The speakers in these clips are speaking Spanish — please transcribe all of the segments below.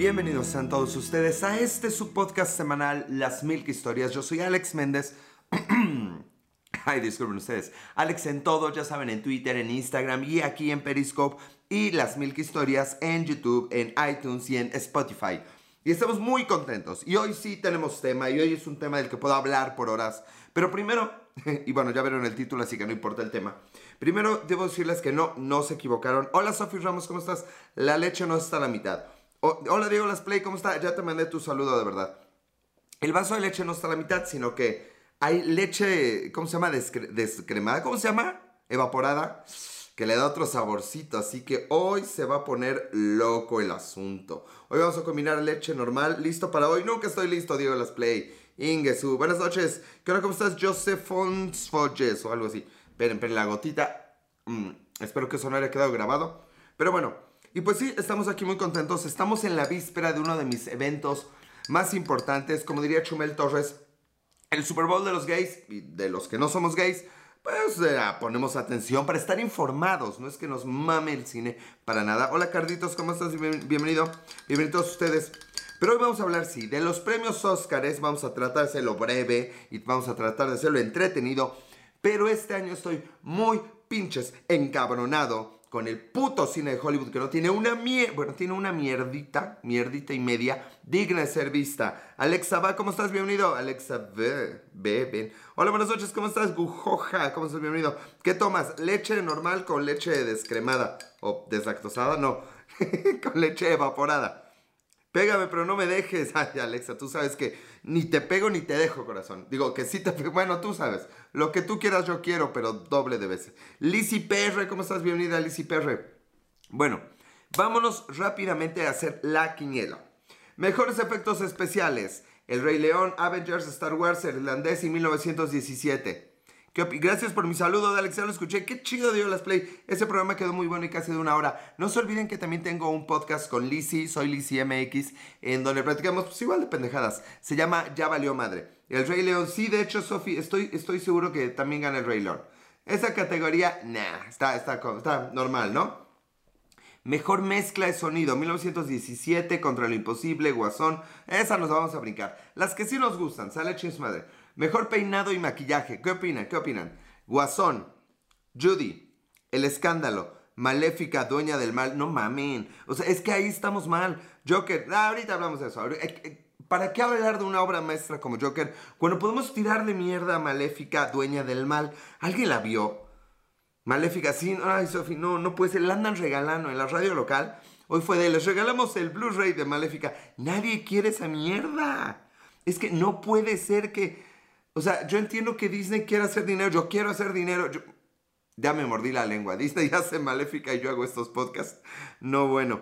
Bienvenidos sean todos ustedes a este su podcast semanal Las Milk Historias. Yo soy Alex Méndez. Ay, disculpen ustedes. Alex en todo, ya saben, en Twitter, en Instagram y aquí en Periscope. Y Las Milk Historias en YouTube, en iTunes y en Spotify. Y estamos muy contentos. Y hoy sí tenemos tema. Y hoy es un tema del que puedo hablar por horas. Pero primero, y bueno, ya vieron el título, así que no importa el tema. Primero, debo decirles que no, no se equivocaron. Hola, Sofi Ramos, ¿cómo estás? La leche no está a la mitad. Hola, Diego Las Play, ¿cómo está? Ya te mandé tu saludo, de verdad. El vaso de leche no está a la mitad, sino que hay leche, ¿cómo se llama? descremada, ¿cómo se llama? Evaporada, que le da otro saborcito. Así que hoy se va a poner loco el asunto. Hoy vamos a combinar leche normal, listo para hoy. Nunca estoy listo, Diego Las Play. Ingesu, buenas noches. ¿Qué hora, cómo estás? Joseph Fons o algo así. Esperen, esperen, la gotita. Mm, espero que eso no haya quedado grabado. Pero bueno, y pues sí, estamos aquí muy contentos. Estamos en la víspera de uno de mis eventos más importantes. Como diría Chumel Torres, el Super Bowl de los gays y de los que no somos gays. Pues eh, ponemos atención para estar informados. No es que nos mame el cine para nada. Hola Carditos, ¿cómo estás? Bienvenido. Bienvenidos ustedes. Pero hoy vamos a hablar, sí, de los premios Óscares. Vamos a tratar de hacerlo breve y vamos a tratar de hacerlo entretenido. Pero este año estoy muy pinches encabronado con el puto cine de Hollywood que no tiene una mierda, bueno, tiene una mierdita, mierdita y media digna de ser vista. Alexa, va, ¿cómo estás? Bienvenido. Alexa, ve, ve, ven. Hola, buenas noches, ¿cómo estás? Gujoja, ¿cómo estás? Bienvenido. ¿Qué tomas? ¿Leche normal con leche descremada? ¿O deslactosada? No, con leche evaporada. Pégame, pero no me dejes. Ay, Alexa, tú sabes que ni te pego ni te dejo, corazón. Digo que sí te pego. Bueno, tú sabes. Lo que tú quieras yo quiero, pero doble de veces. Lizzy PR, ¿cómo estás? Bienvenida, Lizzy PR. Bueno, vámonos rápidamente a hacer la quiniela. Mejores efectos especiales. El Rey León, Avengers, Star Wars, Irlandés y 1917. Gracias por mi saludo Alex, lo escuché. Qué chido dio las play. Ese programa quedó muy bueno y casi de una hora. No se olviden que también tengo un podcast con Lizzy, soy Lizzy MX, en donde platicamos pues igual de pendejadas. Se llama Ya valió madre. El Rey León, sí, de hecho, Sofi, estoy, estoy seguro que también gana el Rey León. Esa categoría, nah, está, está, está normal, ¿no? Mejor mezcla de sonido, 1917, Contra lo Imposible, Guasón. Esa nos vamos a brincar. Las que sí nos gustan, sale chis madre. Mejor peinado y maquillaje. ¿Qué opinan? ¿Qué opinan? Guasón, Judy, El Escándalo, Maléfica, Dueña del Mal. No mamen. O sea, es que ahí estamos mal. Joker, ah, ahorita hablamos de eso. Eh, eh, ¿Para qué hablar de una obra maestra como Joker cuando podemos tirarle mierda a Maléfica, Dueña del Mal? ¿Alguien la vio? Maléfica, sí, ay, Sofi, no, no puede ser. La andan regalando en la radio local. Hoy fue de, les regalamos el Blu-ray de Maléfica. Nadie quiere esa mierda. Es que no puede ser que o sea, yo entiendo que Disney quiere hacer dinero, yo quiero hacer dinero. Ya me mordí la lengua. Disney hace maléfica y yo hago estos podcasts. No, bueno.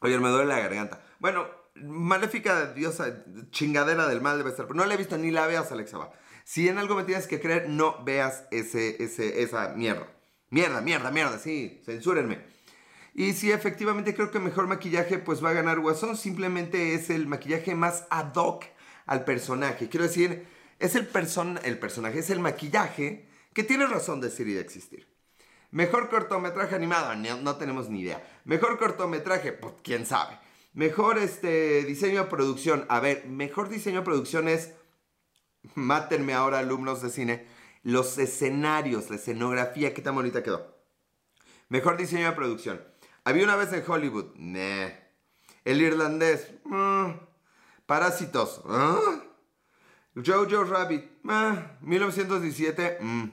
Oye, me duele la garganta. Bueno, maléfica, diosa, chingadera del mal debe ser. No la he visto ni la veas, Alexa. Si en algo me tienes que creer, no veas ese, ese, esa mierda. Mierda, mierda, mierda, sí, censúrenme. Y si efectivamente creo que mejor maquillaje, pues va a ganar Guasón. Simplemente es el maquillaje más ad hoc al personaje. Quiero decir, es el, person el personaje, es el maquillaje que tiene razón de ser y de existir. Mejor cortometraje animado, no, tenemos ni idea. Mejor cortometraje, pues quién sabe. Mejor este, diseño de producción. A ver, mejor diseño de producción es, mátenme ahora alumnos de cine, los escenarios, la escenografía, qué tan bonita quedó. Mejor diseño de producción. Había una vez en Hollywood, nah. El irlandés, mm. Parásitos, ¿ah? Jojo Rabbit, 1917. Mm.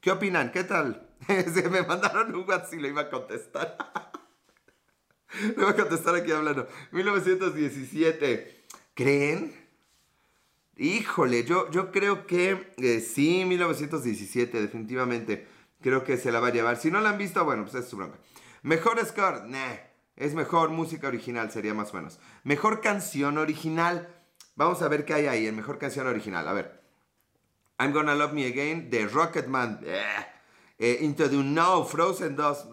¿Qué opinan? ¿Qué tal? Me mandaron un WhatsApp y lo iba a contestar. lo iba a contestar aquí hablando. 1917. ¿Creen? Híjole, yo, yo creo que eh, sí, 1917, definitivamente. Creo que se la va a llevar. Si no la han visto, bueno, pues es su bronca. Mejor score, nah. Es mejor música original, sería más o menos. Mejor canción original. Vamos a ver qué hay ahí en mejor canción original. A ver. I'm Gonna Love Me Again de Rocketman. Eh, Into the No, Frozen 2.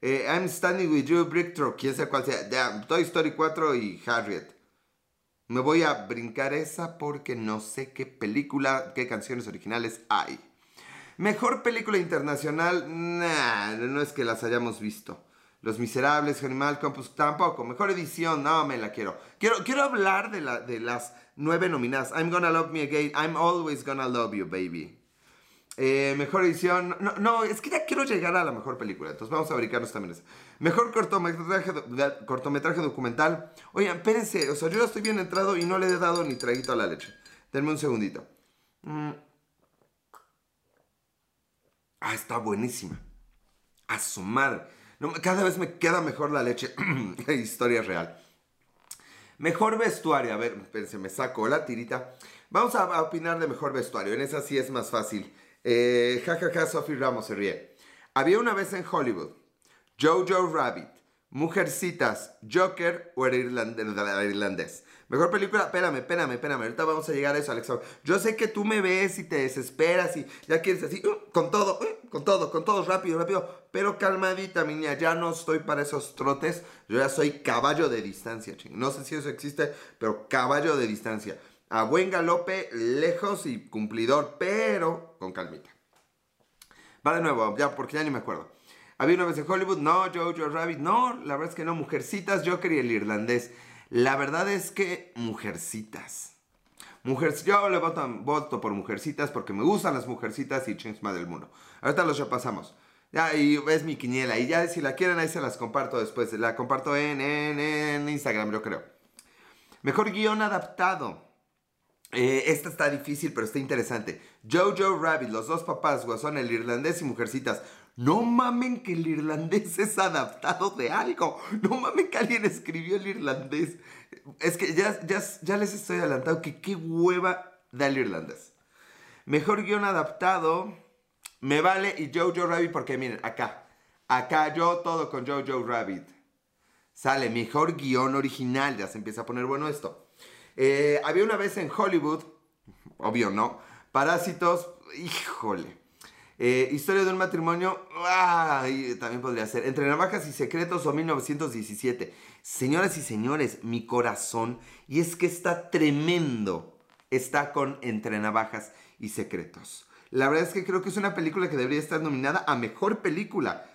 Eh, I'm Standing With You, Brickthrow. Quién sabe cuál sea. Toy Story 4 y Harriet. Me voy a brincar esa porque no sé qué película, qué canciones originales hay. Mejor película internacional, nah, no es que las hayamos visto. Los Miserables, Animal Campus, tampoco. Mejor edición, no me la quiero. Quiero, quiero hablar de, la, de las nueve nominadas. I'm Gonna Love Me Again, I'm Always Gonna Love You, Baby. Eh, mejor edición. No, es que ya quiero llegar a la mejor película. Entonces vamos a fabricarnos también esa. Mejor cortometraje, cortometraje documental. Oigan, espérense. O sea, yo ya estoy bien entrado y no le he dado ni traguito a la leche. Denme un segundito. Mm. Ah, está buenísima. A su madre. Cada vez me queda mejor la leche. Historia real. Mejor vestuario. A ver, espérense, me saco la tirita. Vamos a opinar de mejor vestuario. En esa sí es más fácil. Eh, ja, ja, ja, Sophie Ramos se ríe. Había una vez en Hollywood, Jojo Rabbit, Mujercitas, Joker o el irlandés. Mejor película, espérame, espérame, espérame. Ahorita vamos a llegar a eso, Alex. Yo sé que tú me ves y te desesperas y ya quieres así, uh, con todo, uh, con todo, con todo, rápido, rápido. Pero calmadita, mi niña, ya no estoy para esos trotes. Yo ya soy caballo de distancia, ching. No sé si eso existe, pero caballo de distancia a buen galope, lejos y cumplidor, pero con calmita. Va de nuevo, ya, porque ya ni me acuerdo. Había una vez en Hollywood, no, Jojo Rabbit, no, la verdad es que no, Mujercitas, Joker y el irlandés. La verdad es que Mujercitas. Mujer, yo le voto, voto, por Mujercitas porque me gustan las Mujercitas y más del Mundo. Ahorita los repasamos. Ya, y es mi quiniela. Y ya si la quieren, ahí se las comparto después. La comparto en, en, en Instagram, yo creo. Mejor guion adaptado. Eh, esta está difícil, pero está interesante. Jojo Rabbit, los dos papás, Guasón, el irlandés y Mujercitas. No mamen que el irlandés es adaptado de algo. No mamen que alguien escribió el irlandés. Es que ya, ya, ya les estoy adelantando que qué hueva da el irlandés. Mejor guion adaptado. Me vale y Jojo Rabbit porque miren, acá. Acá yo todo con Jojo Rabbit. Sale mejor guion original. Ya se empieza a poner bueno esto. Eh, había una vez en Hollywood, obvio, ¿no? Parásitos, híjole. Eh, historia de un matrimonio, también podría ser. Entre navajas y secretos o 1917. Señoras y señores, mi corazón, y es que está tremendo, está con Entre navajas y secretos. La verdad es que creo que es una película que debería estar nominada a mejor película.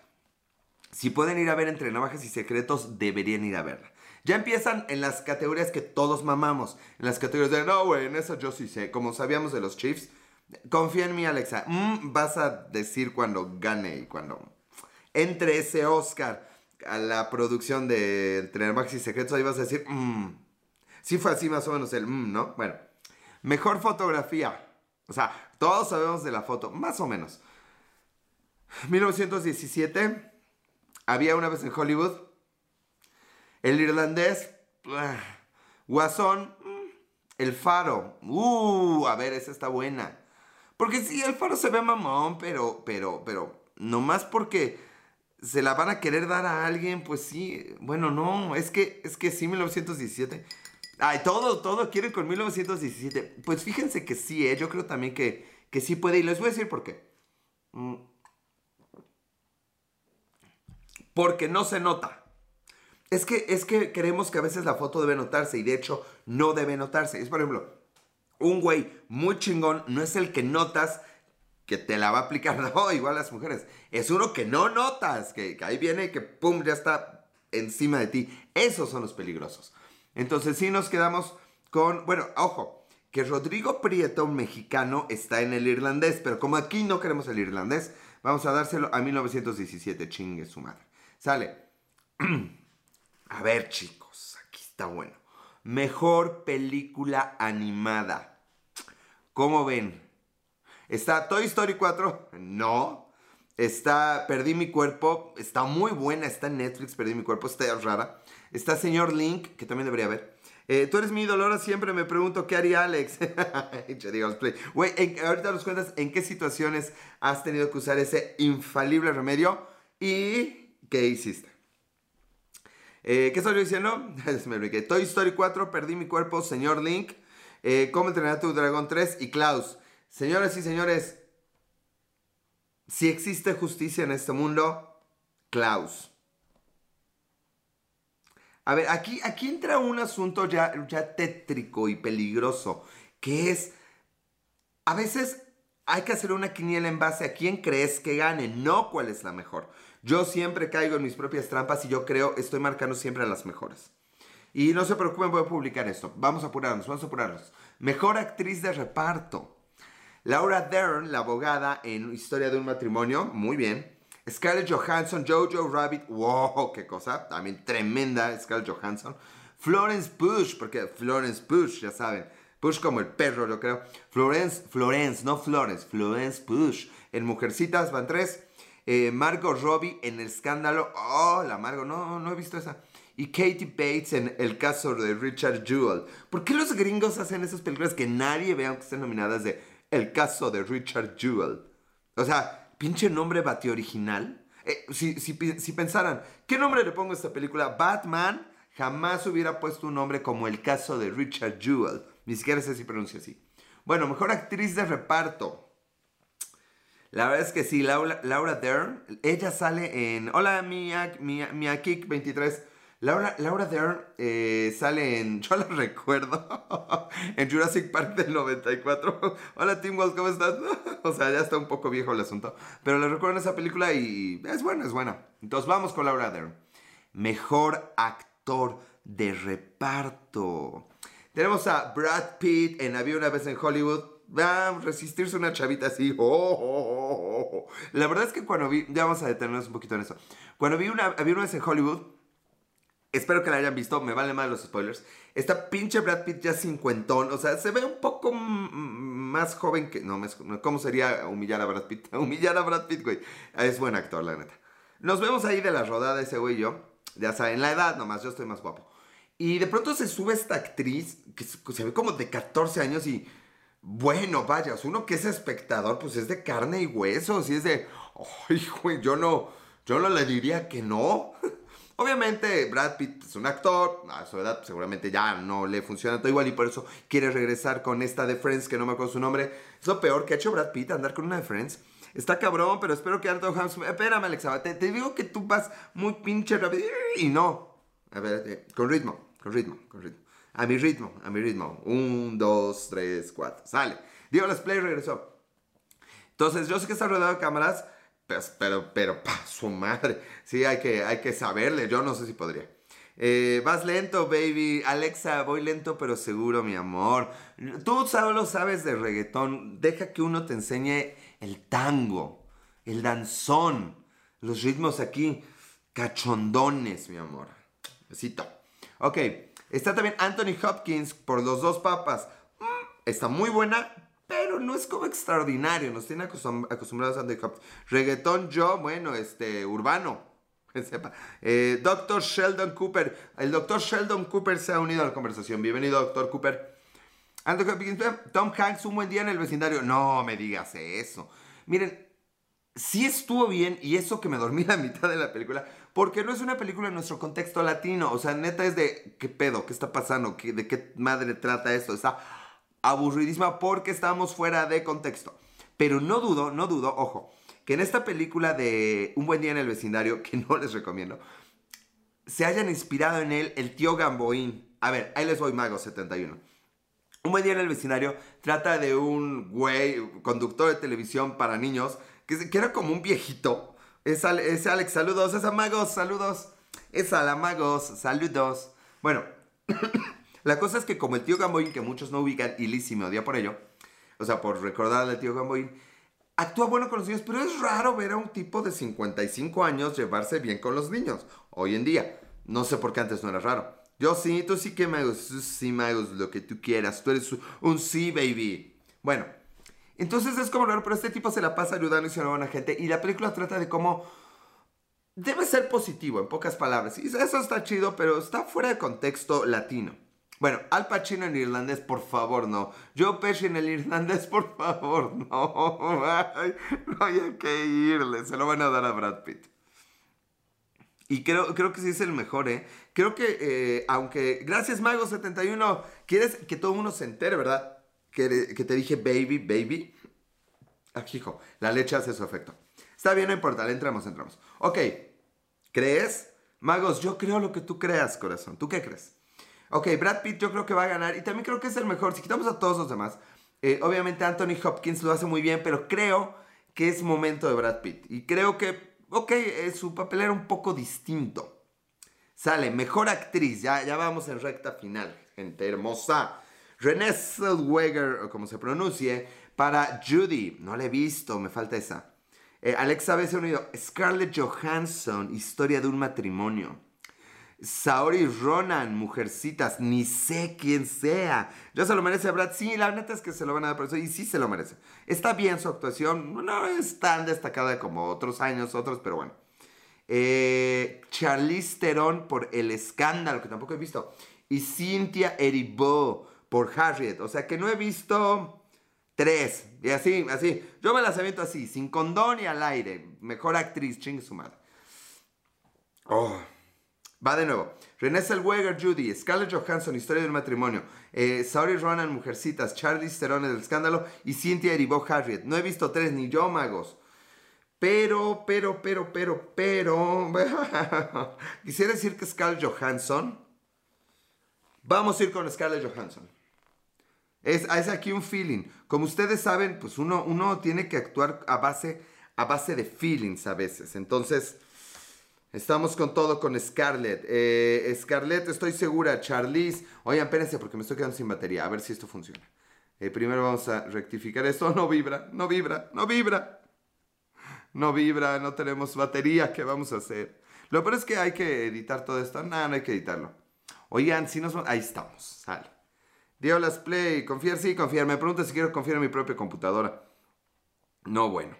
Si pueden ir a ver Entre navajas y secretos, deberían ir a verla. Ya empiezan en las categorías que todos mamamos. En las categorías de, no, güey, en eso yo sí sé. Como sabíamos de los Chiefs. Confía en mí, Alexa. Mm, vas a decir cuando gane y cuando entre ese Oscar a la producción de Entre Max y Secretos, ahí vas a decir, mmm. Sí fue así más o menos el mmm, ¿no? Bueno. Mejor fotografía. O sea, todos sabemos de la foto, más o menos. 1917. Había una vez en Hollywood el irlandés, ah, Guasón, mm, el faro. Uh, a ver, esa está buena. Porque sí, el faro se ve mamón, pero, pero, pero, nomás porque se la van a querer dar a alguien, pues sí. Bueno, no, es que, es que sí, 1917. Ay, todo, todo quieren con 1917. Pues fíjense que sí, ¿eh? yo creo también que, que sí puede. Y les voy a decir por qué. Mm. Porque no se nota. Es que, es que creemos que a veces la foto debe notarse y de hecho no debe notarse. Es por ejemplo, un güey muy chingón no es el que notas que te la va a aplicar, no, igual las mujeres. Es uno que no notas, que, ahí viene que pum, ya está encima de ti. Esos son los peligrosos. Entonces sí nos quedamos con, bueno, ojo, que Rodrigo Prieto, un mexicano, está en el irlandés, pero como aquí no queremos el irlandés, vamos a dárselo a 1917, chingue su madre. Sale. A ver, chicos, aquí está bueno. Mejor película animada. ¿Cómo ven? ¿Está Toy Story 4? No. Está Perdí mi cuerpo. Está muy buena. Está en Netflix. Perdí mi cuerpo. Está rara. Está Señor Link, que también debería ver. Eh, tú eres mi dolor, siempre me pregunto qué haría Alex. Güey, ahorita nos cuentas en qué situaciones has tenido que usar ese infalible remedio y qué hiciste. Eh, ¿Qué estoy diciendo? me Toy Story 4, Perdí mi cuerpo, Señor Link, eh, Cómo entrenar a tu dragón 3 y Klaus. Señoras y señores, si existe justicia en este mundo, Klaus. A ver, aquí, aquí entra un asunto ya, ya tétrico y peligroso, que es, a veces hay que hacer una quiniela en base a quién crees que gane, no cuál es la mejor. Yo siempre caigo en mis propias trampas y yo creo, estoy marcando siempre a las mejores. Y no se preocupen, voy a publicar esto. Vamos a apurarnos, vamos a apurarnos. Mejor actriz de reparto. Laura Dern, la abogada en Historia de un matrimonio, muy bien. Scarlett Johansson, Jojo Rabbit, wow, qué cosa, también tremenda Scarlett Johansson. Florence Bush, porque Florence Bush, ya saben, Bush como el perro, yo creo. Florence, Florence, no Florence, Florence Bush. En Mujercitas van tres. Eh, Margot Robbie en El Escándalo. Oh, la Margot, no, no he visto esa. Y Katie Bates en El caso de Richard Jewell. ¿Por qué los gringos hacen esas películas que nadie vea aunque estén nominadas de El caso de Richard Jewell? O sea, pinche nombre bate original. Eh, si, si, si pensaran, ¿qué nombre le pongo a esta película? Batman jamás hubiera puesto un nombre como El caso de Richard Jewell. Ni siquiera sé si pronuncia así. Bueno, mejor actriz de reparto. La verdad es que sí, Laura, Laura Dern. Ella sale en. Hola, Mia, Mia, Mia Kik 23. Laura, Laura Dern eh, sale en. Yo la recuerdo. en Jurassic Park del 94. Hola, Tim ¿cómo estás? o sea, ya está un poco viejo el asunto. Pero la recuerdo en esa película y es buena, es buena. Entonces vamos con Laura Dern. Mejor actor de reparto. Tenemos a Brad Pitt en Había una vez en Hollywood. Va a resistirse una chavita así. Oh, oh, oh, La verdad es que cuando vi. Ya vamos a detenernos un poquito en eso. Cuando vi una, Había una vez en Hollywood. Espero que la hayan visto, me valen más los spoilers. Esta pinche Brad Pitt ya cincuentón, o sea, se ve un poco más joven que... No, ¿cómo sería humillar a Brad Pitt? humillar a Brad Pitt, güey. Es buen actor, la neta. Nos vemos ahí de la rodada ese güey y yo. Ya saben, la edad nomás, yo estoy más guapo. Y de pronto se sube esta actriz, que se ve como de 14 años y, bueno, vaya, uno que es espectador, pues es de carne y huesos y es de, ay, güey, yo no, yo no le diría que no. Obviamente Brad Pitt es un actor, a su edad seguramente ya no le funciona todo igual y por eso quiere regresar con esta de Friends que no me acuerdo su nombre. Es lo peor que ha hecho Brad Pitt, andar con una de Friends. Está cabrón, pero espero que Anton Hams... Espérame, Alexa, te, te, digo que tú vas muy pinche rápido y no. A ver, eh, con ritmo. Con ritmo, con ritmo. A mi ritmo, a mi ritmo. Un, dos, tres, cuatro. Sale. Digo, las play regresó. Entonces, yo sé que está rodeado de cámaras, pues, pero, pero, pa, su madre. Sí, hay que, hay que saberle. Yo no sé si podría. Eh, vas lento, baby. Alexa, voy lento, pero seguro, mi amor. Tú solo sabes de reggaetón. Deja que uno te enseñe el tango, el danzón, los ritmos aquí, cachondones, mi amor. Besito. Ok, está también Anthony Hopkins por Los Dos Papas. Mm, está muy buena, pero no es como extraordinario. Nos tiene acostumbrados a Anthony Hopkins. Reggaetón yo, bueno, este, urbano. Que sepa. Eh, Doctor Sheldon Cooper. El doctor Sheldon Cooper se ha unido a la conversación. Bienvenido, doctor Cooper. Anthony Hopkins, Tom Hanks, un buen día en el vecindario. No me digas eso. Miren, sí estuvo bien y eso que me dormí la mitad de la película, porque no es una película en nuestro contexto latino, o sea, neta es de, ¿qué pedo? ¿Qué está pasando? ¿De qué madre trata esto? Está aburridísima porque estamos fuera de contexto. Pero no dudo, no dudo, ojo, que en esta película de Un buen día en el vecindario, que no les recomiendo, se hayan inspirado en él el tío Gamboín. A ver, ahí les voy, Mago 71. Un buen día en el vecindario trata de un güey, conductor de televisión para niños, que, era como un viejito. Es, Alex, saludos. Es Amagos, saludos. Es Alamagos, saludos. Bueno, la cosa es que como el tío Gamboín, que muchos no ubican, y Lizzie me odia por ello, o sea, por recordar al tío Gamboín, actúa bueno con los niños, pero es raro ver a un tipo de 55 años llevarse bien con los niños, hoy en día. No sé por qué antes no era raro. Yo sí, tú sí que me sí, Magos, lo que tú quieras. Tú eres un sí, baby. Bueno, entonces es como raro, pero este tipo se la pasa ayudando y se a gente. Y la película trata de cómo debe ser positivo, en pocas palabras. Y eso está chido, pero está fuera de contexto latino. Bueno, Al Pacino en irlandés, por favor, no. Joe Pesci en el irlandés, por favor, no. no hay que irle, se lo van a dar a Brad Pitt. Y creo, creo que sí es el mejor, ¿eh? Creo que, eh, aunque, gracias Mago71, quieres que todo el mundo se entere, ¿verdad? Que, te dije baby, baby. Aquí, hijo, la leche hace su efecto. Está bien, no importa, le entramos, entramos. Ok, ¿crees? Magos, yo creo lo que tú creas, corazón. ¿Tú qué crees? Ok, Brad Pitt yo creo que va a ganar y también creo que es el mejor. Si quitamos a todos los demás, eh, obviamente Anthony Hopkins lo hace muy bien, pero creo que es momento de Brad Pitt. Y creo que ok, eh, su papel era un poco distinto. Sale, mejor actriz, ya, ya vamos en recta final, gente hermosa. Renée Zellweger, o como se pronuncie, para Judy. No la he visto, me falta esa. Eh, Alexa B. unido. Scarlett Johansson, historia de un matrimonio. Saori Ronan, Mujercitas, ni sé quién sea. Ya se lo merece Brad. Sí, la neta es que se lo van a dar por eso. Y sí se lo merece. Está bien su actuación. No es tan destacada como otros años, otros, pero bueno. Eh, Charlize Theron por El Escándalo, que tampoco he visto. Y Cynthia Erivo por Harriet. O sea que no he visto tres. Y así, así. Yo me las aviento así, sin condón y al aire. Mejor actriz, ching su madre. Oh. Va de nuevo. Renée Zellweger, Judy, Scarlett Johansson, Historia del matrimonio, eh, Saori Ronan, Mujercitas, Charlie Sterone del escándalo y Cynthia Erivo Harriet. No he visto tres, ni yo, magos. Pero, pero, pero, pero, pero... Quisiera decir que Scarlett Johansson... Vamos a ir con Scarlett Johansson. Es, es aquí un feeling. Como ustedes saben, pues uno, uno tiene que actuar a base, a base de feelings a veces. Entonces... Estamos con todo con Scarlett. Eh, Scarlett, estoy segura. Charlize. Oigan, espérense porque me estoy quedando sin batería. A ver si esto funciona. Eh, primero vamos a rectificar esto. No vibra, no vibra, no vibra. No vibra, no tenemos batería. ¿Qué vamos a hacer? Lo peor es que hay que editar todo esto. No, no hay que editarlo. Oigan, si nos... Ahí estamos. Sale. Diolas Play. Confiar, sí, confiar. Me pregunta si quiero confiar en mi propia computadora. No, bueno.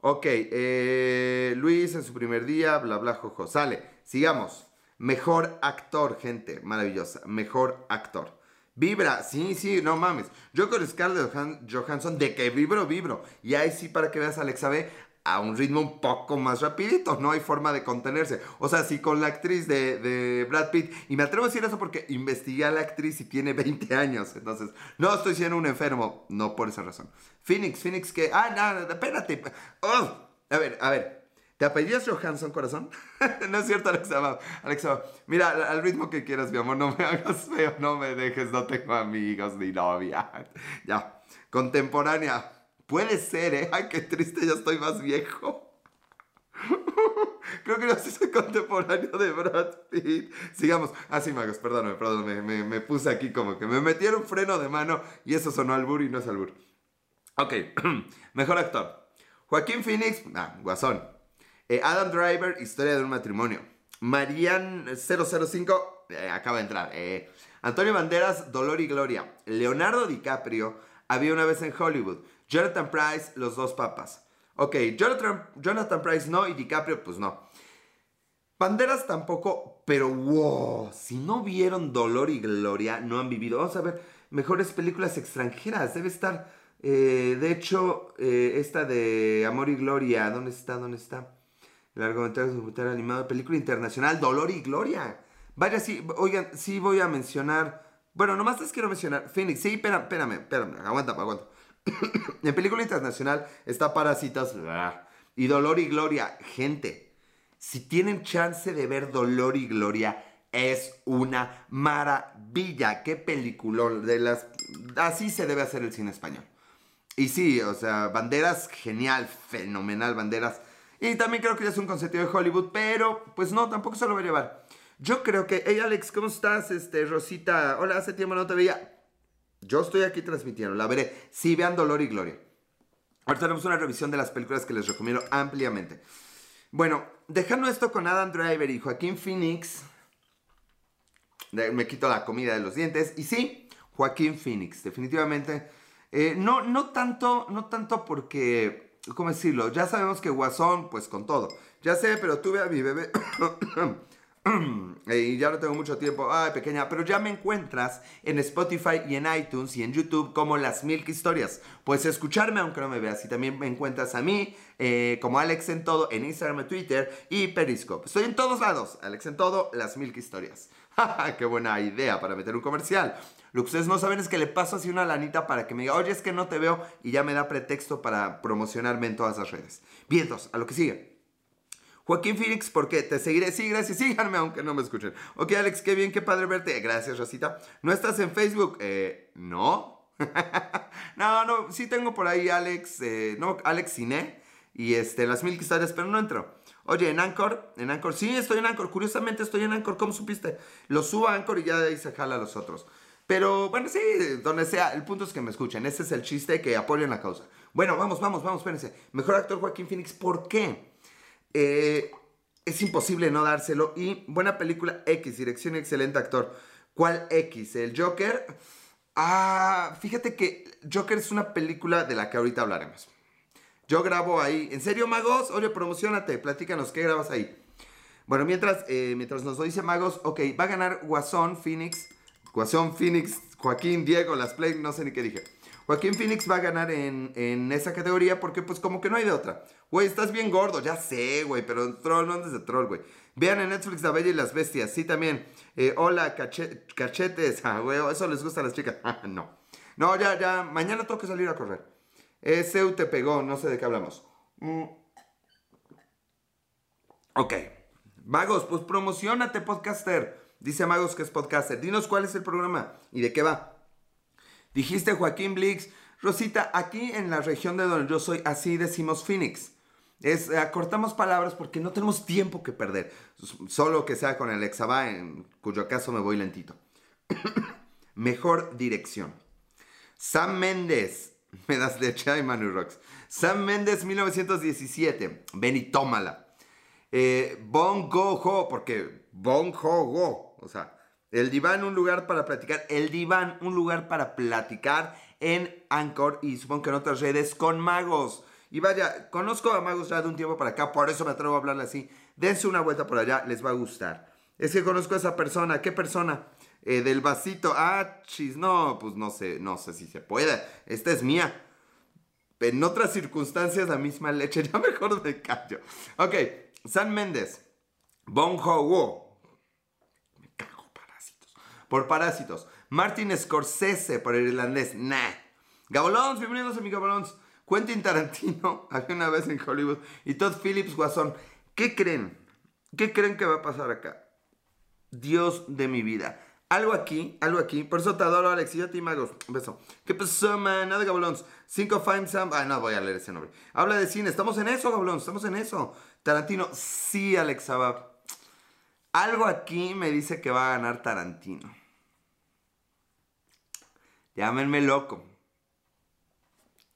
Ok, eh, Luis en su primer día, bla, bla, jojo. Sale, sigamos. Mejor actor, gente, maravillosa. Mejor actor. Vibra, sí, sí, no mames. Yo con Scarlett Johansson, de que vibro, vibro. Y ahí sí, para que veas, Alexa B, a un ritmo un poco más rapidito, no hay forma de contenerse. O sea, si con la actriz de, Brad Pitt, y me atrevo a decir eso porque investigué a la actriz y tiene 20 años, entonces no estoy siendo un enfermo, no por esa razón. Phoenix, Phoenix que, ah, no, espérate. Oh, a ver, a ver. ¿Te apellidas Johansson, corazón? no es cierto, Alexa. Alexa, mira, al ritmo que quieras, mi amor, no me hagas feo, no me dejes, no tengo amigos ni novia. ya, contemporánea. Puede ser, ¿eh? Ay, qué triste, ya estoy más viejo. Creo que no soy contemporáneo de Brad Pitt. Sigamos. Ah, sí, magos, perdóname, perdóname. Me, me, puse aquí como que me metieron freno de mano y eso sonó albur y no es albur. Ok, mejor actor. Joaquín Phoenix, ah, Guasón. Eh, Adam Driver, Historia de un matrimonio. Marian 005, eh, acaba de entrar. Eh, Antonio Banderas, Dolor y Gloria. Leonardo DiCaprio, Había una vez en Hollywood. Jonathan Price, los dos papas. Ok, Jonathan, Jonathan Price no y DiCaprio, pues no. Banderas tampoco, pero wow, si no vieron Dolor y Gloria, no han vivido. Vamos a ver mejores películas extranjeras. Debe estar, eh, de hecho, eh, esta de Amor y Gloria. ¿Dónde está? ¿Dónde está? Largometraje documental animado, película internacional, Dolor y Gloria. Vaya, sí, oigan, sí voy a mencionar. Bueno, nomás les quiero mencionar. Phoenix, sí, espérame, espérame, espérame, aguanta, aguanta. en película internacional está Parásitos y Dolor y Gloria. Gente, si tienen chance de ver Dolor y Gloria, es una maravilla. Qué peliculón. De las... Así se debe hacer el cine español. Y sí, o sea, Banderas, genial, fenomenal, Banderas. Y también creo que ya es un concepto de Hollywood, pero pues no, tampoco se lo voy a llevar. Yo creo que, hey Alex, ¿cómo estás? Este, Rosita, hola, hace tiempo no te veía. Yo estoy aquí transmitiendo, la veré. Sí, vean Dolor y Gloria. Ahora tenemos una revisión de las películas que les recomiendo ampliamente. Bueno, dejando esto con Adam Driver y Joaquín Phoenix, me quito la comida de los dientes. Y sí, Joaquín Phoenix, definitivamente. Eh, no, no, tanto, no tanto porque, ¿cómo decirlo? Ya sabemos que Guasón, pues con todo. Ya sé, pero tuve a mi bebé y ya no tengo mucho tiempo, ay pequeña, pero ya me encuentras en Spotify y en iTunes y en YouTube como Las Milk Historias. Puedes escucharme aunque no me veas y también me encuentras a mí eh, como Alex en todo en Instagram, Twitter y Periscope. Estoy en todos lados, Alex en todo, Las Milk Historias. ¡Qué buena idea para meter un comercial! Lo que ustedes no saben es que le paso así una lanita para que me diga, oye, es que no te veo y ya me da pretexto para promocionarme en todas las redes. Bien, entonces, a lo que sigue. Joaquín Phoenix, porque te seguiré. Sí, gracias. Síganme aunque no me escuchen. Ok, Alex, qué bien, qué padre verte. Gracias, Rosita. ¿No estás en Facebook? Eh, no. no, no, sí tengo por ahí Alex, eh, no, Alex Cine. y este, las mil historias, pero no entro. Oye, en Anchor, en Anchor, sí, estoy en Anchor. Curiosamente estoy en Anchor, ¿cómo supiste? Lo subo a Anchor y ya de ahí se jala a los otros. Pero bueno, sí, donde sea, el punto es que me escuchen. Ese es el chiste, que apoyen la causa. Bueno, vamos, vamos, vamos, espérense. Mejor actor Joaquín Phoenix, ¿por qué? Eh, es imposible no dárselo. Y buena película X, dirección excelente actor. ¿Cuál X? ¿El Joker? Ah, fíjate que Joker es una película de la que ahorita hablaremos. Yo grabo ahí. ¿En serio, Magos? Oye, promocionate, platícanos, ¿qué grabas ahí? Bueno, mientras, eh, mientras nos lo dice Magos, ok, va a ganar Guasón, Phoenix, Guasón, Phoenix, Joaquín, Diego, Las Play, no sé ni qué dije. Joaquín Phoenix va a ganar en, en, esa categoría porque pues como que no hay de otra. Güey, estás bien gordo, ya sé, güey, pero troll no andes de troll, güey. Vean en Netflix La Bella y las Bestias, sí también. Eh, hola, cachetes, ah, güey, eso les gusta a las chicas. Ah, no. No, ya, ya, mañana tengo que salir a correr. Ese te pegó, no sé de qué hablamos. Mm. Ok. Magos, pues promocionate, podcaster. Dice Magos que es podcaster. Dinos cuál es el programa y de qué va. Dijiste Joaquín Blix. Rosita, aquí en la región de donde yo soy, así decimos Phoenix. Es, acortamos palabras porque no tenemos tiempo que perder. Solo que sea con el Exaba, en cuyo caso me voy lentito. Mejor dirección. Sam Méndez. Me das leche, ay Manu Rocks. Sam Méndez, 1917. Ven y tómala. Eh, bon Go Ho, porque Bon Ho Go. O sea, el diván, un lugar para platicar. El diván, un lugar para platicar en Anchor y supongo que en otras redes con magos. Y vaya, conozco a magos ya de un tiempo para acá, por eso me atrevo a hablarle así. Dense una vuelta por allá, les va a gustar. Es que conozco a esa persona. ¿Qué persona? Eh, del vasito. Ah, chis, no, pues no sé, no sé si se puede. Esta es mía. En otras circunstancias, la misma leche. Ya mejor me callo. Ok, San Méndez. Bon Ho Me cago parásitos. Por parásitos. Martin Scorsese por irlandés. Nah. Gabolons, bienvenidos a mi Gabolons. Quentin Tarantino, había una vez en Hollywood. Y Todd Phillips Guasón. ¿Qué creen? ¿Qué creen que va a pasar acá? Dios de mi vida. Algo aquí, algo aquí. Por eso te adoro, Alex. Y yo te magos. Un beso. ¿Qué pasó, man? Nada de gabolons. Cinco Fine Sam. Ah, no voy a leer ese nombre. Habla de cine. Estamos en eso, gabolons. Estamos en eso. Tarantino. Sí, Alex Algo aquí me dice que va a ganar Tarantino. Llámenme loco.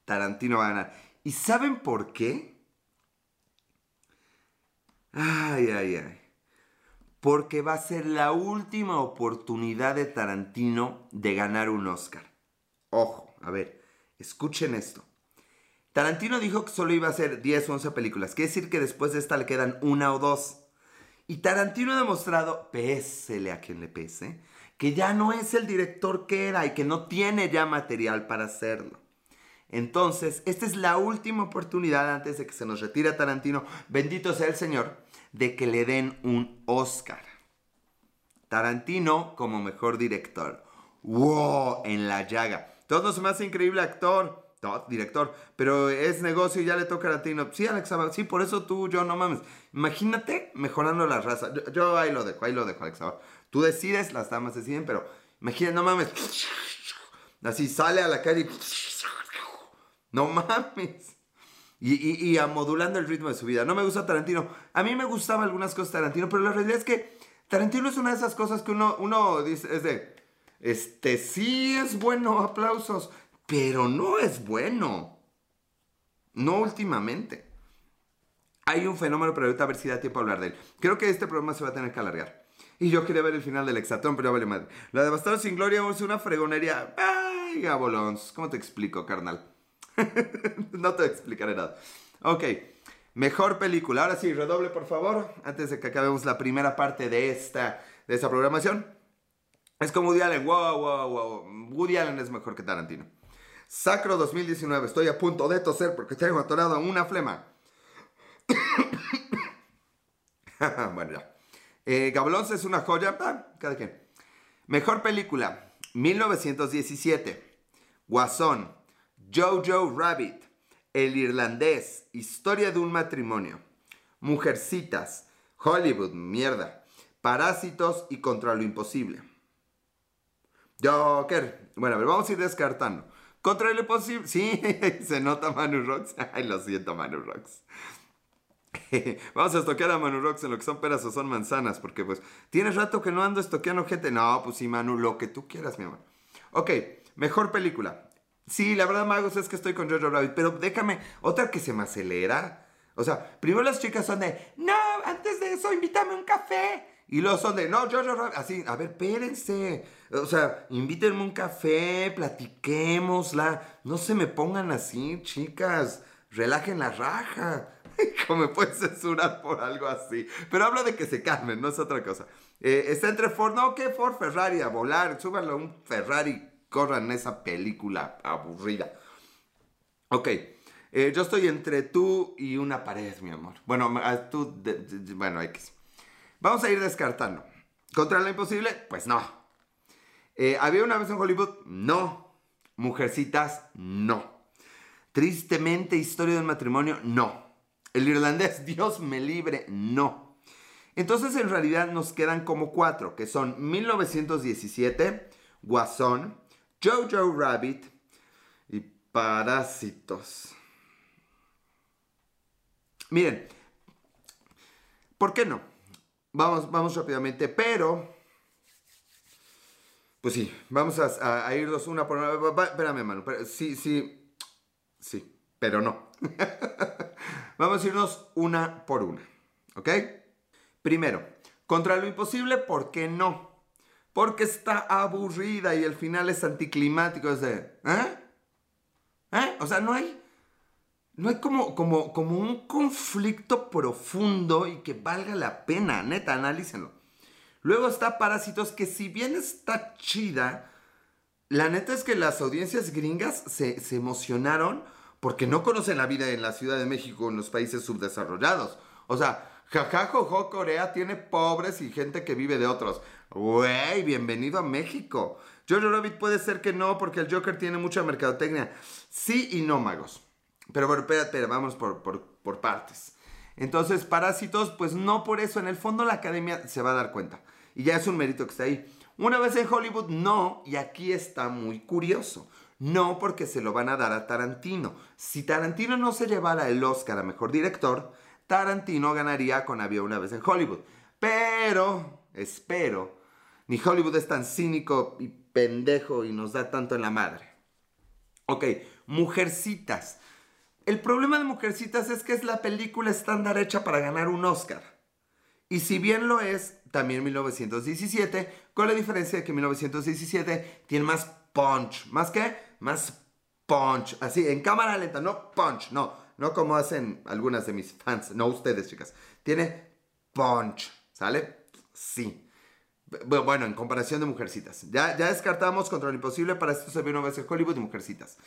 Tarantino va a ganar. ¿Y saben por qué? Ay, ay, ay porque va a ser la última oportunidad de Tarantino de ganar un Oscar. Ojo, a ver, escuchen esto. Tarantino dijo que solo iba a hacer 10 o 11 películas, quiere decir que después de esta le quedan una o dos. Y Tarantino ha demostrado, pésele a quien le pese, que ya no es el director que era y que no tiene ya material para hacerlo. Entonces, esta es la última oportunidad antes de que se nos retire Tarantino, bendito sea el Señor, de que le den un Oscar. Tarantino como mejor director. ¡Wow! En la llaga. Todo se me hace increíble actor. director. Pero es negocio y ya le toca a Tarantino. Sí, Alex, sí, por eso tú, yo, no mames. Imagínate mejorando la raza. Yo, ahí lo dejo, ahí lo dejo, Alex. Tú decides, las damas deciden, pero imagínate, no mames. Así sale a la calle y... No mames. Y, y, modulando el ritmo de su vida. No me gusta Tarantino. A mí me gustaban algunas cosas de Tarantino, pero la realidad es que Tarantino es una de esas cosas que uno, uno dice, es de, este sí es bueno, aplausos, pero no es bueno. No últimamente. Hay un fenómeno, pero ahorita a ver si da tiempo a hablar de él. Creo que este programa se va a tener que alargar. Y yo quería ver el final del Exatón, pero vale madre. La devastada sin gloria es una fregonería. Ay, gabolons. ¿Cómo te explico, carnal? no te explicaré nada. Ok, mejor película. Ahora sí, redoble por favor, antes de que acabemos la primera parte de esta, de esta programación. Es como Woody Allen, wow, wow, wow. Woody Allen es mejor que Tarantino. Sacro 2019, estoy a punto de toser porque tengo atorado una flema. bueno, ya. Eh, es una joya, ah, cada. Mejor película, 1917. Guasón, Jojo Rabbit, El Irlandés, Historia de un matrimonio, Mujercitas, Hollywood, mierda, Parásitos y Contra lo Imposible. Joker. Bueno, a ver, vamos a ir descartando. Contra lo imposible. Sí, se nota Manu Rocks. Ay, lo siento, Manu Rocks. Vamos a estoquear a Manu Rocks en lo que son peras o son manzanas, porque pues, ¿tienes rato que no ando estoqueando gente? No, pues sí, Manu, lo que tú quieras, mi amor. Ok, mejor película. Sí, la verdad, Magos, es que estoy con Jojo Rabbit, pero déjame, otra que se me acelera. O sea, primero las chicas son de, no, antes de eso, invítame un café. Y luego son de, no, Jojo Rabbit, así, a ver, espérense. O sea, invítenme un café, platiquémosla. No se me pongan así, chicas. Relajen la raja. ¿Cómo me puedes censurar por algo así? Pero hablo de que se calmen, no es otra cosa. Eh, está entre Ford, no, ¿qué Ford? Ferrari, a volar, súbanlo a un Ferrari corran esa película aburrida. Ok, eh, yo estoy entre tú y una pared, mi amor. Bueno, tú, bueno, X. Vamos a ir descartando. ¿Contra lo imposible? Pues no. Eh, ¿Había una vez en Hollywood? No. Mujercitas, no. Tristemente, historia del matrimonio, no. El irlandés, Dios me libre, no. Entonces en realidad nos quedan como cuatro, que son 1917, Guasón, Jojo Rabbit y Parásitos. Miren, ¿por qué no? Vamos, vamos rápidamente, pero... Pues sí, vamos a, irnos una por una. Espérame, mano. Sí, sí. Sí, pero no. vamos a irnos una por una. ¿Ok? Primero, contra lo imposible, ¿por qué no? Porque está aburrida y el final es anticlimático. Es de, ¿eh? ¿Eh? O sea, no hay, no hay como, como, como un conflicto profundo y que valga la pena. Neta, analícenlo. Luego está Parásitos, que si bien está chida, la neta es que las audiencias gringas se, se emocionaron porque no conocen la vida en la Ciudad de México en los países subdesarrollados. O sea, jajajojo, Corea tiene pobres y gente que vive de otros. Güey, bienvenido a México. Jojo Rabbit puede ser que no, porque el Joker tiene mucha mercadotecnia. Sí y no, magos. Pero bueno, espérate, vamos por, por, partes. Entonces, Parásitos, pues no por eso. En el fondo la academia se va a dar cuenta. Y ya es un mérito que está ahí. Una vez en Hollywood, no. Y aquí está muy curioso. No porque se lo van a dar a Tarantino. Si Tarantino no se llevara el Oscar a Mejor Director, Tarantino ganaría con Había una vez en Hollywood. Pero, espero ni Hollywood es tan cínico y pendejo y nos da tanto en la madre. Ok, Mujercitas. El problema de Mujercitas es que es la película estándar hecha para ganar un Oscar. Y si bien lo es, también 1917, con la diferencia de que 1917 tiene más punch. ¿Más qué? Más punch. Así, en cámara lenta, no punch, no. No como hacen algunas de mis fans, no ustedes, chicas. Tiene punch, ¿sale? Sí. Bueno, en comparación de Mujercitas. Ya, ya descartamos Contra lo Imposible, para esto se vio una vez en Hollywood y Mujercitas.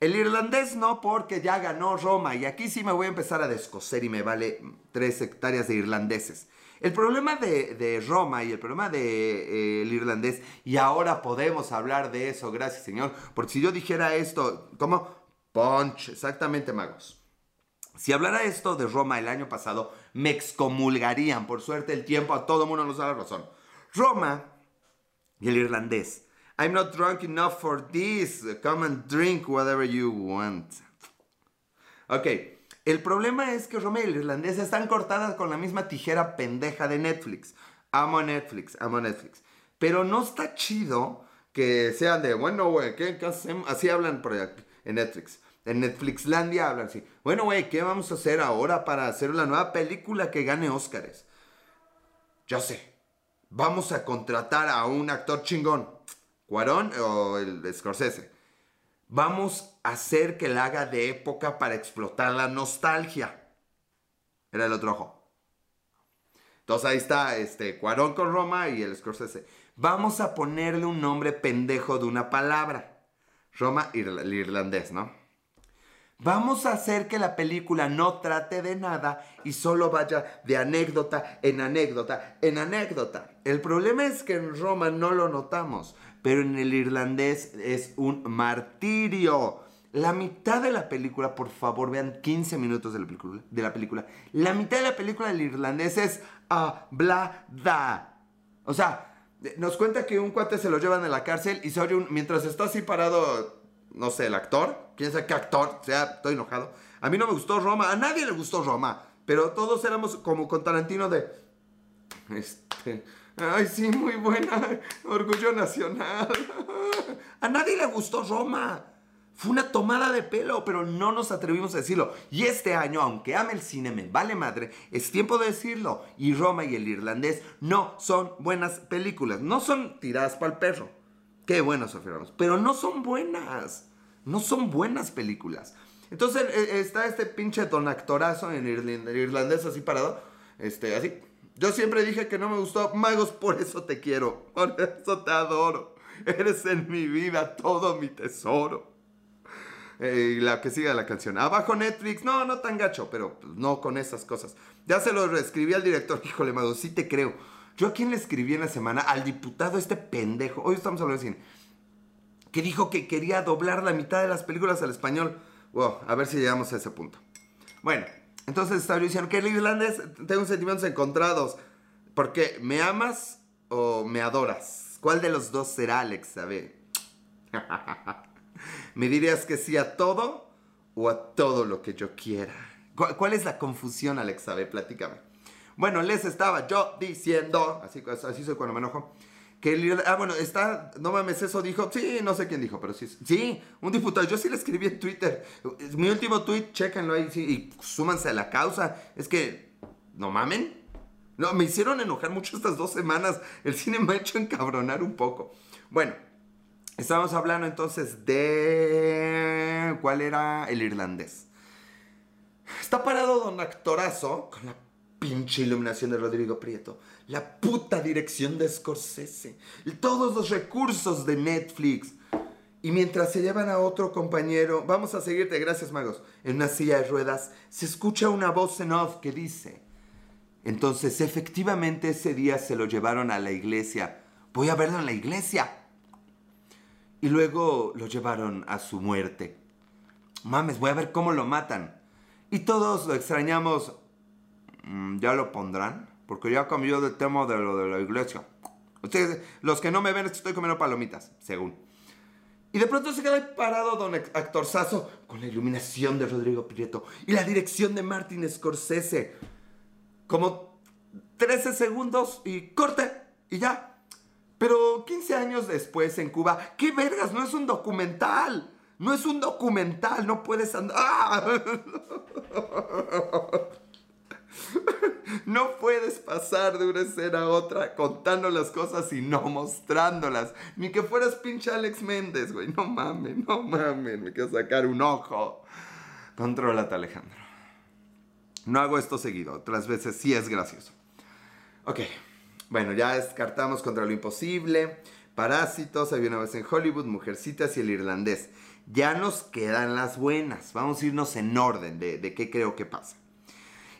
El irlandés no, porque ya ganó Roma. Y aquí sí me voy a empezar a descoser y me vale tres hectáreas de irlandeses. El problema de, Roma y el problema del de, eh, irlandés, y ahora podemos hablar de eso, gracias Señor, porque si yo dijera esto, ¿cómo? Punch, exactamente, magos. Si hablara esto de Roma el año pasado, me excomulgarían. Por suerte, el tiempo a todo mundo nos da la razón. Roma y el irlandés. I'm not drunk enough for this. Come and drink whatever you want. Ok, el problema es que Roma y el irlandés están cortadas con la misma tijera pendeja de Netflix. Amo Netflix, amo Netflix. Pero no está chido que sean de, bueno, güey, ¿qué, hacemos? Así hablan por en Netflix. En Netflixlandia hablan así. Bueno, güey, ¿qué vamos a hacer ahora para hacer la nueva película que gane Óscares? Yo sé, vamos a contratar a un actor chingón, Cuarón o el Scorsese. Vamos a hacer que la haga de época para explotar la nostalgia. Era el otro ojo. Entonces ahí está este Cuarón con Roma y el Scorsese. Vamos a ponerle un nombre pendejo de una palabra. Roma, el irlandés, ¿no? Vamos a hacer que la película no trate de nada y solo vaya de anécdota en anécdota en anécdota. El problema es que en Roma no lo notamos, pero en el irlandés es un martirio. La mitad de la película, por favor, vean 15 minutos de la película. De la, película. la mitad de la película del irlandés es hablada. O sea, nos cuenta que un cuate se lo llevan a la cárcel y se oye un, mientras está así parado no sé, el actor, quién sabe qué actor, o sea, estoy enojado. A mí no me gustó Roma, a nadie le gustó Roma, pero todos éramos como con Tarantino de, este, ay sí, muy buena, orgullo nacional. A nadie le gustó Roma. Fue una tomada de pelo, pero no nos atrevimos a decirlo. Y este año, aunque ame el cine, me vale madre, es tiempo de decirlo. Y Roma y el irlandés no son buenas películas. No son tiradas para el perro. Qué bueno, Sofía. Pero no son buenas. No son buenas películas. Entonces eh, está este pinche don actorazo en irlandés así parado. Este, así. Yo siempre dije que no me gustó. Magos, por eso te quiero. Por eso te adoro. Eres en mi vida todo mi tesoro. Eh, la que siga la canción. Abajo Netflix, no, no tan gacho, pero pues, no con esas cosas. Ya se lo escribí al director, híjole, Mago, sí te creo. Yo a quién le escribí en la semana, al diputado este pendejo, hoy estamos hablando de cine, que dijo que quería doblar la mitad de las películas al español. Wow, a ver si llegamos a ese punto. Bueno, entonces estaba diciendo que el irlandés tengo sentimientos encontrados. Porque, ¿me amas o me adoras? ¿Cuál de los dos será, Alex? A ver. ¿Me dirías que sí a todo o a todo lo que yo quiera? ¿Cuál, es la confusión, Alexa? Ve, platícame. Bueno, les estaba yo diciendo, así, así soy cuando me enojo, que el, ah, bueno, está, no mames, eso dijo, sí, no sé quién dijo, pero sí, sí, un diputado, yo sí le escribí en Twitter, mi último tweet, chéquenlo ahí, sí, y súmanse a la causa, es que, no mamen, no, me hicieron enojar mucho estas dos semanas, el cine me ha hecho encabronar un poco. Bueno, Estábamos hablando entonces de... ¿Cuál era el irlandés? Está parado don actorazo con la pinche iluminación de Rodrigo Prieto, la puta dirección de Scorsese, todos los recursos de Netflix. Y mientras se llevan a otro compañero, vamos a seguirte, gracias magos, en una silla de ruedas, se escucha una voz en off que dice, entonces efectivamente ese día se lo llevaron a la iglesia, voy a verlo en la iglesia y luego lo llevaron a su muerte. Mames, voy a ver cómo lo matan. Y todos lo extrañamos. Mm, ya lo pondrán, porque ya cambió de tema de lo de la iglesia. Ustedes, los que no me ven estoy comiendo palomitas, según. Y de pronto se queda parado don actorzazo con la iluminación de Rodrigo Prieto y la dirección de Martin Scorsese. Como 13 segundos y corte y ya. Pero 15 años después en Cuba, ¿qué vergas? No es un documental. No es un documental, no puedes andar. No puedes pasar de una escena a otra contando las cosas y no mostrándolas. Ni que fueras pinche Alex Méndez, güey. No mames, no mames. Me quiero sacar un ojo. Contrólate, Alejandro. No hago esto seguido. Otras veces sí es gracioso. Ok. Bueno, ya descartamos contra lo imposible. Parásitos, había una vez en Hollywood, Mujercitas y el irlandés. Ya nos quedan las buenas. Vamos a irnos en orden de, qué creo que pasa.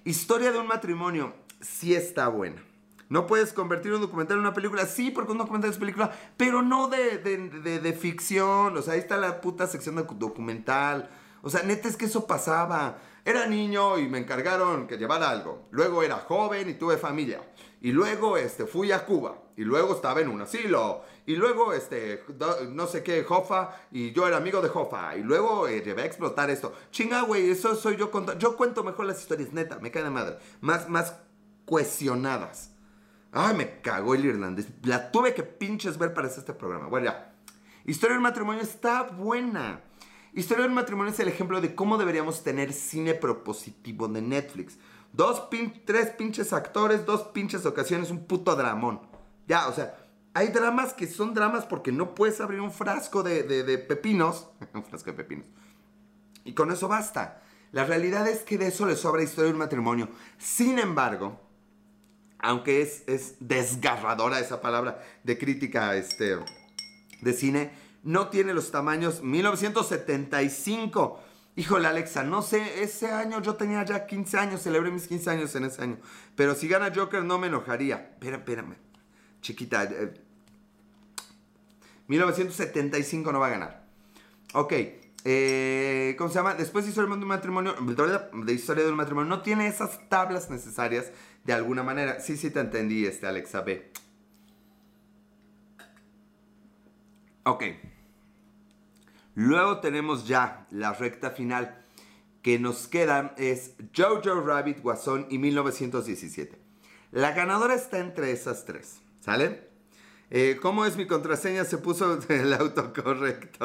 Historia de un matrimonio, sí está buena. ¿No puedes convertir un documental en una película? Sí, porque un documental es película, pero no de, de, de, ficción. O sea, ahí está la puta sección de documental. O sea, neta es que eso pasaba. Era niño y me encargaron que llevara algo. Luego era joven y tuve familia. Y luego este, fui a Cuba. Y luego estaba en un asilo. Y luego, este, no sé qué, Jofa. Y yo era amigo de Jofa. Y luego eh, llevé a explotar esto. Chinga, güey, eso soy yo. Yo cuento mejor las historias, neta. Me cae de madre. Más, más cohesionadas. Ay, me cagó el irlandés. La tuve que pinches ver para hacer este programa. Bueno, ya. Historia del matrimonio está buena. Historia del matrimonio es el ejemplo de cómo deberíamos tener cine propositivo de Netflix. Dos tres pinches actores, dos pinches ocasiones, un puto dramón. Ya, o sea, hay dramas que son dramas porque no puedes abrir un frasco de, de, pepinos. un frasco de pepinos. Y con eso basta. La realidad es que de eso le sobra historia de un matrimonio. Sin embargo, aunque es, es desgarradora esa palabra de crítica este, de cine, no tiene los tamaños 1975 Híjole, Alexa, no sé, ese año yo tenía ya 15 años, celebré mis 15 años en ese año. Pero si gana Joker no me enojaría. Espera, espérame. Chiquita. 1975 eh, no va a ganar. Ok. Eh, ¿Cómo se llama? Después de Historia de un matrimonio, de Historia de un matrimonio, no tiene esas tablas necesarias de alguna manera. Sí, sí te entendí, este, Alexa B. Ok. Luego tenemos ya la recta final que nos quedan es Jojo Rabbit, Guasón y 1917. La ganadora está entre esas tres, ¿sale? Eh, ¿Cómo es mi contraseña? Se puso el autocorrecto.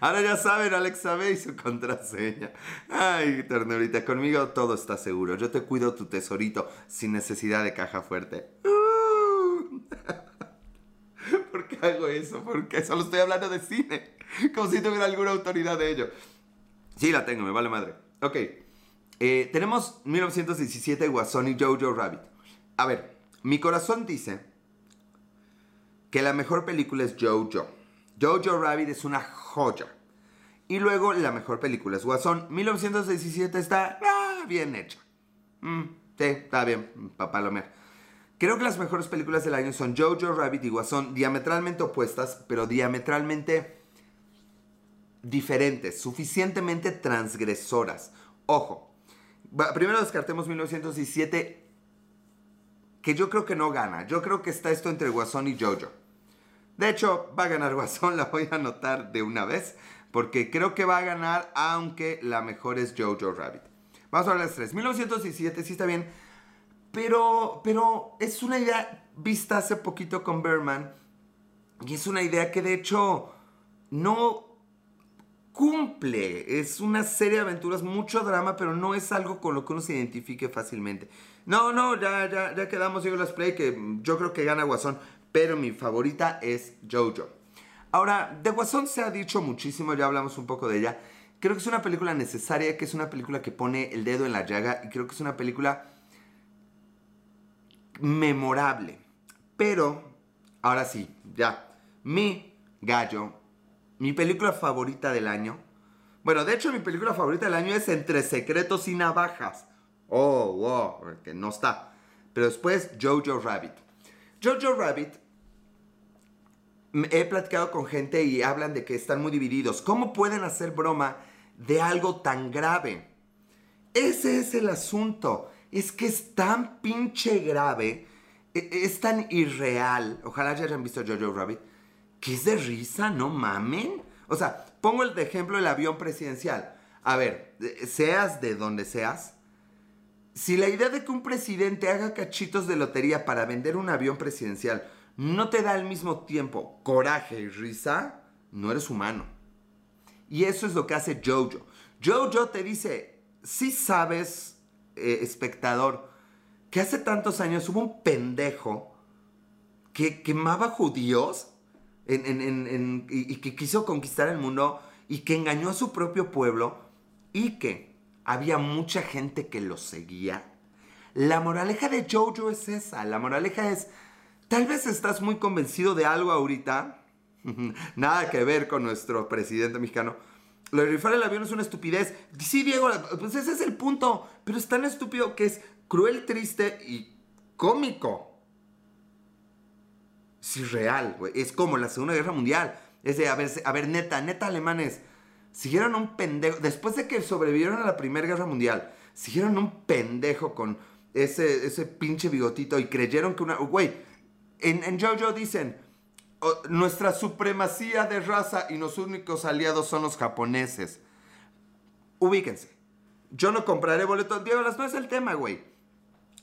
Ahora ya saben, Alex sabe y su contraseña. Ay, ternurita, conmigo todo está seguro. Yo te cuido tu tesorito sin necesidad de caja fuerte. Uh. ¿Por hago eso? ¿Por qué? Solo estoy hablando de cine. Como si tuviera alguna autoridad de ello. Sí, la tengo, me vale madre. Ok. Eh, tenemos 1917 Guasón y Jojo Rabbit. A ver, mi corazón dice que la mejor película es Jojo. Jojo Rabbit es una joya. Y luego la mejor película es Guasón. 1917 está ah, bien hecha. Mm, sí, está bien, papalomer. Creo que las mejores películas del año son Jojo Rabbit y Guasón, diametralmente opuestas, pero diametralmente diferentes, suficientemente transgresoras. Ojo, primero descartemos 1917, que yo creo que no gana. Yo creo que está esto entre Guasón y Jojo. De hecho, va a ganar Guasón, la voy a anotar de una vez, porque creo que va a ganar, aunque la mejor es Jojo Rabbit. Vamos a ver las tres. 1917 sí está bien, pero, pero es una idea vista hace poquito con Berman, y es una idea que de hecho no cumple. Es una serie de aventuras, mucho drama, pero no es algo con lo que uno se identifique fácilmente. No, no, ya, ya, ya quedamos, digo, las play, que yo creo que gana Guasón pero mi favorita es Jojo. Ahora, de Guasón se ha dicho muchísimo, ya hablamos un poco de ella. Creo que es una película necesaria, que es una película que pone el dedo en la llaga y creo que es una película memorable. Pero, ahora sí, ya, mi gallo, mi película favorita del año. Bueno, de hecho mi película favorita del año es Entre Secretos y Navajas. Oh, wow, que no está. Pero después Jojo Rabbit. Jojo Rabbit, he platicado con gente y hablan de que están muy divididos. ¿Cómo pueden hacer broma de algo tan grave? Ese es el asunto. Es que es tan pinche grave, e, es tan irreal. Ojalá ya hayan visto Jojo Rabbit. Que es de risa, no mamen. O sea, pongo el ejemplo el avión presidencial. A ver, seas de donde seas, si la idea de que un presidente haga cachitos de lotería para vender un avión presidencial no te da al mismo tiempo coraje y risa, no eres humano. Y eso es lo que hace Jojo. Jojo te dice, si sabes, eh, espectador, que hace tantos años hubo un pendejo que quemaba judíos y que quiso conquistar el mundo y que engañó a su propio pueblo y que había mucha gente que lo seguía. La moraleja de Jojo es esa. La moraleja es, tal vez estás muy convencido de algo ahorita. Nada que ver con nuestro presidente mexicano. Lo de rifar el avión es una estupidez. Sí, Diego, pues ese es el punto. Pero es tan estúpido que es cruel, triste y cómico. Es irreal, güey. Es como la Segunda Guerra Mundial. Es de, a ver, a ver, neta, neta, alemanes siguieron un pendejo, después de que sobrevivieron a la Primera Guerra Mundial, siguieron un pendejo con ese, ese pinche bigotito y creyeron que una... Güey, en, en Jojo dicen, nuestra supremacía de raza y los únicos aliados son los japoneses. Ubíquense. Yo no compraré boletos. Diego, no es el tema, güey.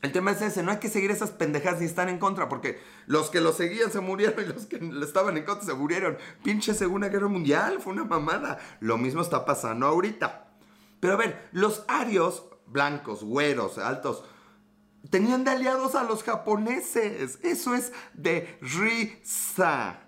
El tema es ese, no hay que seguir esas pendejadas ni estar en contra, porque los que lo seguían se murieron y los que estaban en contra se murieron. Pinche Segunda Guerra Mundial, fue una mamada. Lo mismo está pasando ahorita. Pero a ver, los arios, blancos, güeros, altos, tenían de aliados a los japoneses. Eso es de risa.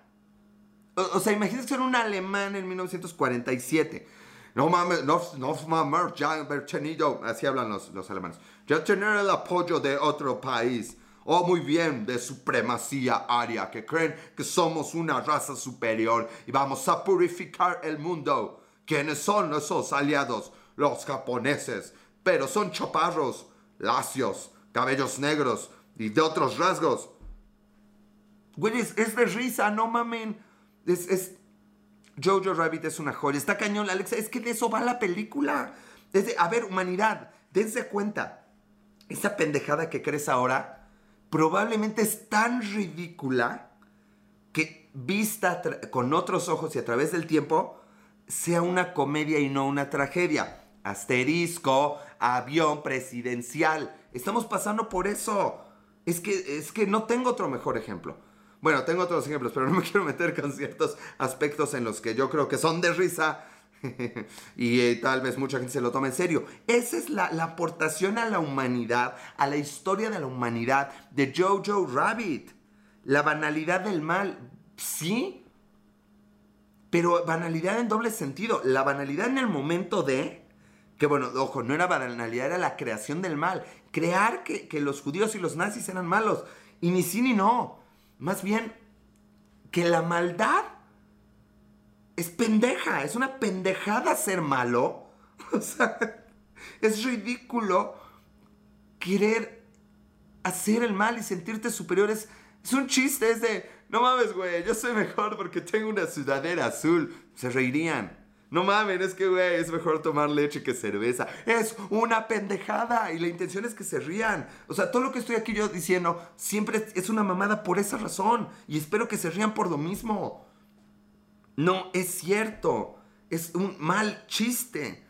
O, sea, imagínense ser un alemán en 1947 no mames, no, no mames, ya haber tenido, así hablan los, los alemanes, ya tener el apoyo de otro país. Oh, muy bien, de supremacía aria, que creen que somos una raza superior y vamos a purificar el mundo. ¿Quiénes son esos aliados? Los japoneses. Pero son chaparros, lacios, cabellos negros y de otros rasgos. Güey, es, de risa, no mamen. Es, es, Jojo Rabbit es una joya. Está cañón, Alexa. Es que de eso va la película. a ver, humanidad, dense cuenta. Esa pendejada que crees ahora probablemente es tan ridícula que vista con otros ojos y a través del tiempo, sea una comedia y no una tragedia. Asterisco, avión presidencial. Estamos pasando por eso. Es que, es que no tengo otro mejor ejemplo. Bueno, tengo otros ejemplos, pero no me quiero meter con ciertos aspectos en los que yo creo que son de risa y eh, tal vez mucha gente se lo tome en serio. Esa es la, la, aportación a la humanidad, a la historia de la humanidad de Jojo Rabbit. La banalidad del mal, sí, pero banalidad en doble sentido. La banalidad en el momento de, que bueno, ojo, no era banalidad, era la creación del mal. Crear que, que los judíos y los nazis eran malos. Y ni sí ni no. Más bien, que la maldad es pendeja, es una pendejada ser malo. O sea, es ridículo querer hacer el mal y sentirte superior. Es, un chiste, es de, no mames, güey, yo soy mejor porque tengo una sudadera azul. Se reirían. No mames, es que, güey, es mejor tomar leche que cerveza. Es una pendejada y la intención es que se rían. O sea, todo lo que estoy aquí yo diciendo siempre es una mamada por esa razón. Y espero que se rían por lo mismo. No es cierto. Es un mal chiste.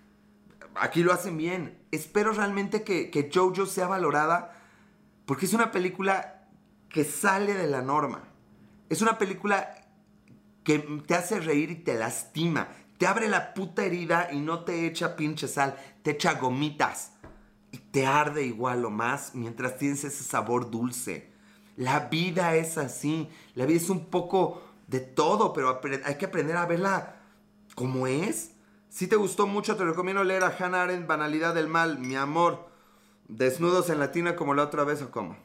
Aquí lo hacen bien. Espero realmente que, que Jojo sea valorada porque es una película que sale de la norma. Es una película que te hace reír y te lastima. Te abre la puta herida y no te echa pinche sal. Te echa gomitas. Y te arde igual o más mientras tienes ese sabor dulce. La vida es así. La vida es un poco de todo, pero hay que aprender a verla como es. Si te gustó mucho, te recomiendo leer a Hannah Arendt, Banalidad del Mal, mi amor. Desnudos en latina como la otra vez o cómo.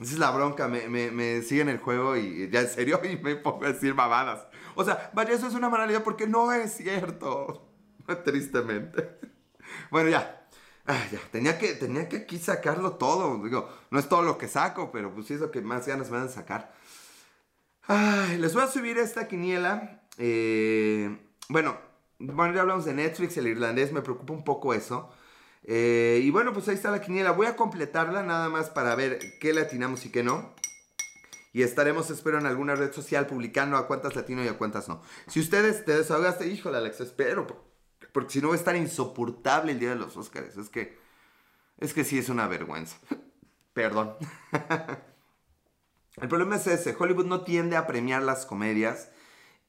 Esa es la bronca, me, me, siguen el juego y ya en serio y me pongo a decir babadas. O sea, vaya, eso es una banalidad porque no es cierto. Tristemente. Bueno, ya. Ah, ya, tenía que, tenía que aquí sacarlo todo. Digo, no es todo lo que saco, pero pues sí es lo que más ganas me de sacar. Ay, les voy a subir esta quiniela. Eh, bueno, bueno, ya hablamos de Netflix, el irlandés, me preocupa un poco eso. Eh, y bueno, pues ahí está la quiniela. Voy a completarla nada más para ver qué latinamos y qué no. Y estaremos, espero, en alguna red social publicando a cuántas latino y a cuántas no. Si ustedes te desahogaste, híjole, Alex, espero. Porque si no va a estar insoportable el día de los Oscars. Es que, es que sí es una vergüenza. Perdón. El problema es ese, Hollywood no tiende a premiar las comedias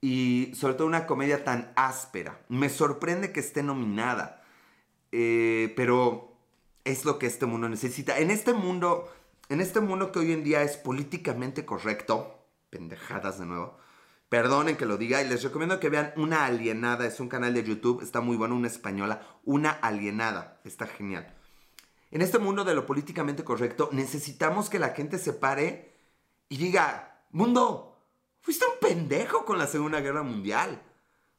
y sobre todo una comedia tan áspera. Me sorprende que esté nominada, eh, pero es lo que este mundo necesita. En este mundo, en este mundo que hoy en día es políticamente correcto, pendejadas de nuevo, perdonen que lo diga y les recomiendo que vean Una Alienada, es un canal de YouTube, está muy bueno, una española, Una Alienada, está genial. En este mundo de lo políticamente correcto necesitamos que la gente se pare y diga, mundo, fuiste un pendejo con la Segunda Guerra Mundial.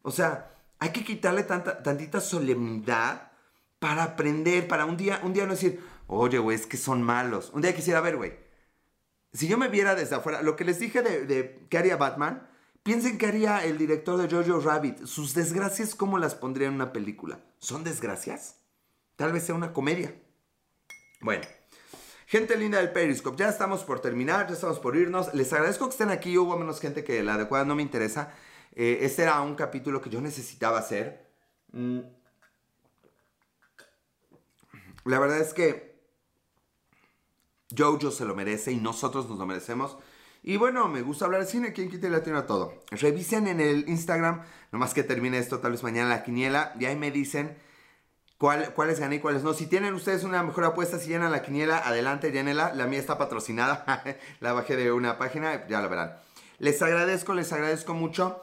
O sea, hay que quitarle tanta, tantita solemnidad para aprender, para un día, un día no decir, oye, güey, es que son malos. Un día quisiera ver, güey. Si yo me viera desde afuera, lo que les dije de, de qué haría Batman, piensen que haría el director de Jojo Rabbit. Sus desgracias, ¿cómo las pondría en una película? ¿Son desgracias? Tal vez sea una comedia. Bueno, Gente linda del Periscope, ya estamos por terminar, ya estamos por irnos. Les agradezco que estén aquí, hubo menos gente que la adecuada no me interesa. Eh, este era un capítulo que yo necesitaba hacer. Mm. La verdad es que Jojo se lo merece y nosotros nos lo merecemos. Y bueno, me gusta hablar de cine, quien quite latino a todo. Revisen en el Instagram, nomás que termine esto, tal vez mañana la quiniela, y ahí me dicen cuáles gané y cuáles no. Si tienen ustedes una mejor apuesta, si llenan la quiniela, adelante, llénenla. La mía está patrocinada. la bajé de una página, ya la verán. Les agradezco, les agradezco mucho.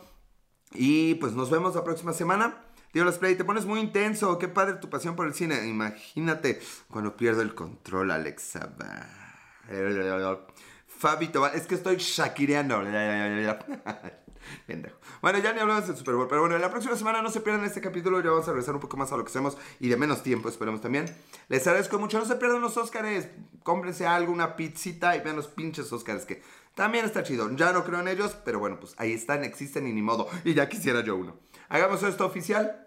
Y pues nos vemos la próxima semana. Tío Los Play, te pones muy intenso. Qué padre tu pasión por el cine. Imagínate cuando pierdo el control, Alexa. Fabito, es que estoy shakireando. Bueno, ya ni hablamos del Super Bowl, pero bueno, la próxima semana no se pierdan este capítulo, ya vamos a regresar un poco más a lo que hacemos y de menos tiempo, esperemos también. Les agradezco mucho, no se pierdan los Oscars, cómprense algo, una pizzita y vean los pinches Oscars que también está chido. Ya no creo en ellos, pero bueno, pues ahí están, existen y ni modo. Y ya quisiera yo uno. Hagamos esto oficial.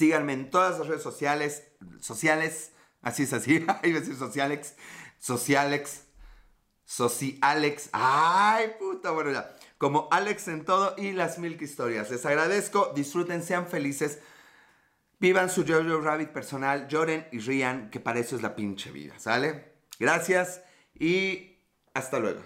Síganme en todas las redes sociales, sociales, así es así, iba a decir socialex, socialex, Sosi Alex. Ay, puta, bueno, ya. Como Alex en todo y las Milk Historias. Les agradezco, disfruten, sean felices. Vivan su Jojo Rabbit personal, lloren y rían, que para eso es la pinche vida, ¿sale? Gracias y hasta luego.